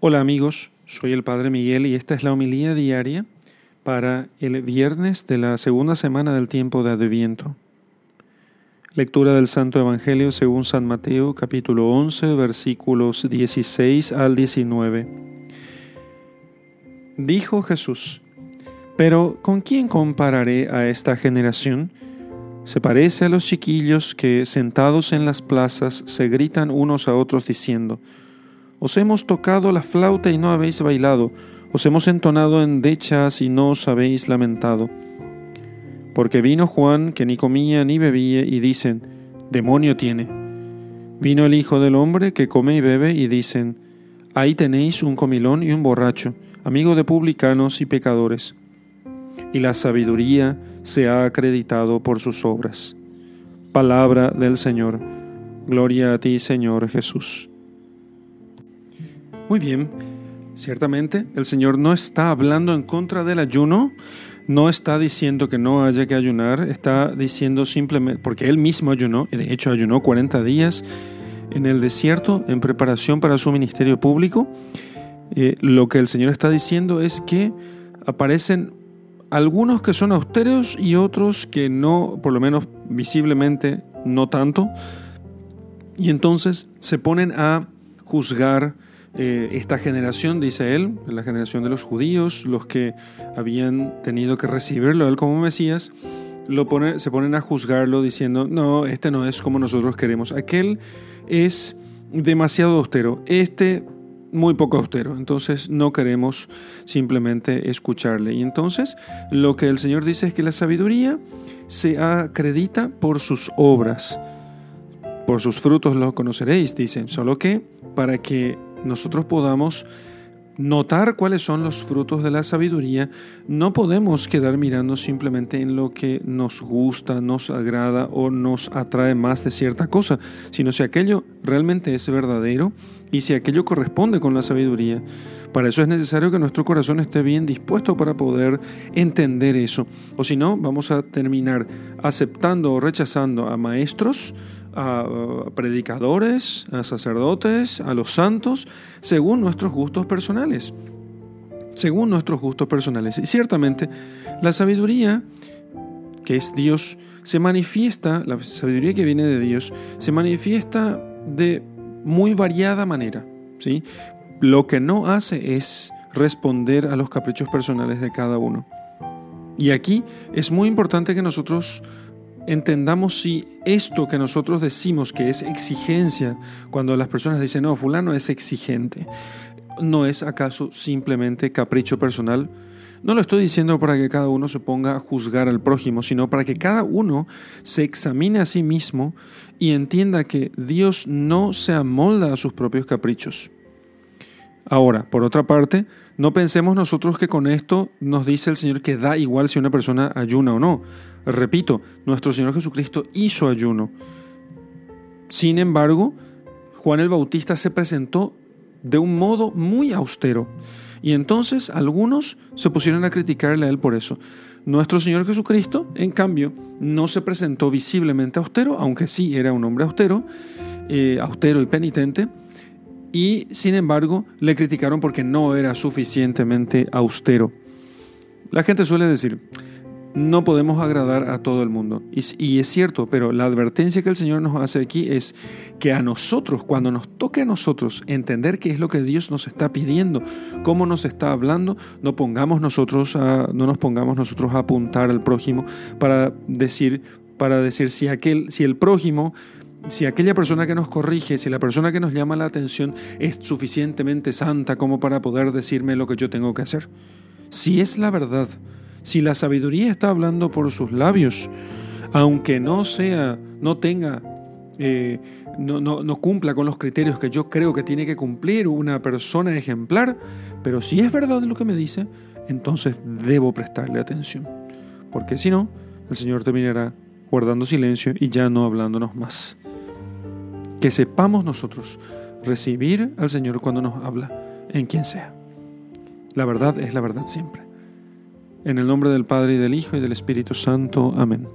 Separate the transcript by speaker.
Speaker 1: Hola amigos, soy el Padre Miguel y esta es la homilía diaria para el viernes de la segunda semana del tiempo de Adviento. Lectura del Santo Evangelio según San Mateo capítulo 11 versículos 16 al 19. Dijo Jesús, pero ¿con quién compararé a esta generación? Se parece a los chiquillos que, sentados en las plazas, se gritan unos a otros diciendo, Os hemos tocado la flauta y no habéis bailado, os hemos entonado endechas y no os habéis lamentado. Porque vino Juan, que ni comía ni bebía, y dicen, Demonio tiene. Vino el Hijo del Hombre, que come y bebe, y dicen, Ahí tenéis un comilón y un borracho, amigo de publicanos y pecadores y la sabiduría se ha acreditado por sus obras. Palabra del Señor. Gloria a ti, Señor Jesús. Muy bien, ciertamente el Señor no está hablando en contra del ayuno, no está diciendo que no haya que ayunar, está diciendo simplemente, porque Él mismo ayunó, y de hecho ayunó 40 días en el desierto en preparación para su ministerio público, eh, lo que el Señor está diciendo es que aparecen algunos que son austeros y otros que no, por lo menos visiblemente no tanto. Y entonces se ponen a juzgar eh, esta generación, dice él, la generación de los judíos, los que habían tenido que recibirlo a él como Mesías, lo se ponen a juzgarlo diciendo, no, este no es como nosotros queremos, aquel es demasiado austero, este muy poco austero, entonces no queremos simplemente escucharle. Y entonces lo que el Señor dice es que la sabiduría se acredita por sus obras. Por sus frutos lo conoceréis, dicen, solo que para que nosotros podamos notar cuáles son los frutos de la sabiduría, no podemos quedar mirando simplemente en lo que nos gusta, nos agrada o nos atrae más de cierta cosa, sino si aquello realmente es verdadero y si aquello corresponde con la sabiduría. Para eso es necesario que nuestro corazón esté bien dispuesto para poder entender eso. O si no, vamos a terminar aceptando o rechazando a maestros, a predicadores, a sacerdotes, a los santos, según nuestros gustos personales. Según nuestros gustos personales. Y ciertamente, la sabiduría, que es Dios, se manifiesta, la sabiduría que viene de Dios, se manifiesta de muy variada manera. ¿sí? Lo que no hace es responder a los caprichos personales de cada uno. Y aquí es muy importante que nosotros entendamos si esto que nosotros decimos que es exigencia, cuando las personas dicen, no, fulano es exigente, ¿no es acaso simplemente capricho personal? No lo estoy diciendo para que cada uno se ponga a juzgar al prójimo, sino para que cada uno se examine a sí mismo y entienda que Dios no se amolda a sus propios caprichos. Ahora, por otra parte, no pensemos nosotros que con esto nos dice el Señor que da igual si una persona ayuna o no. Repito, nuestro Señor Jesucristo hizo ayuno. Sin embargo, Juan el Bautista se presentó de un modo muy austero. Y entonces algunos se pusieron a criticarle a él por eso. Nuestro Señor Jesucristo, en cambio, no se presentó visiblemente austero, aunque sí era un hombre austero, eh, austero y penitente, y sin embargo le criticaron porque no era suficientemente austero. La gente suele decir, no podemos agradar a todo el mundo. Y, es cierto, pero la advertencia que el Señor nos hace aquí es que a nosotros, cuando nos toque a nosotros entender qué es lo que Dios nos está pidiendo, cómo nos está hablando, no, pongamos nosotros a, no nos pongamos nosotros a apuntar al prójimo para decir, para decir si, aquel, si el prójimo si aquella persona que nos corrige, si la persona que nos llama la atención es suficientemente santa como para poder decirme lo que yo tengo que hacer. Si es la verdad, si la sabiduría está hablando por sus labios, aunque no sea, no tenga, eh, no, no cumpla con los criterios que yo creo que tiene que cumplir una persona ejemplar, pero si es verdad lo que me dice, entonces debo prestarle atención. Porque si no, el Señor terminará guardando silencio y ya no hablándonos más. Que sepamos nosotros recibir al Señor cuando nos habla, en quien sea. La verdad es la verdad siempre. En el nombre del Padre y del Hijo y del Espíritu Santo. Amén.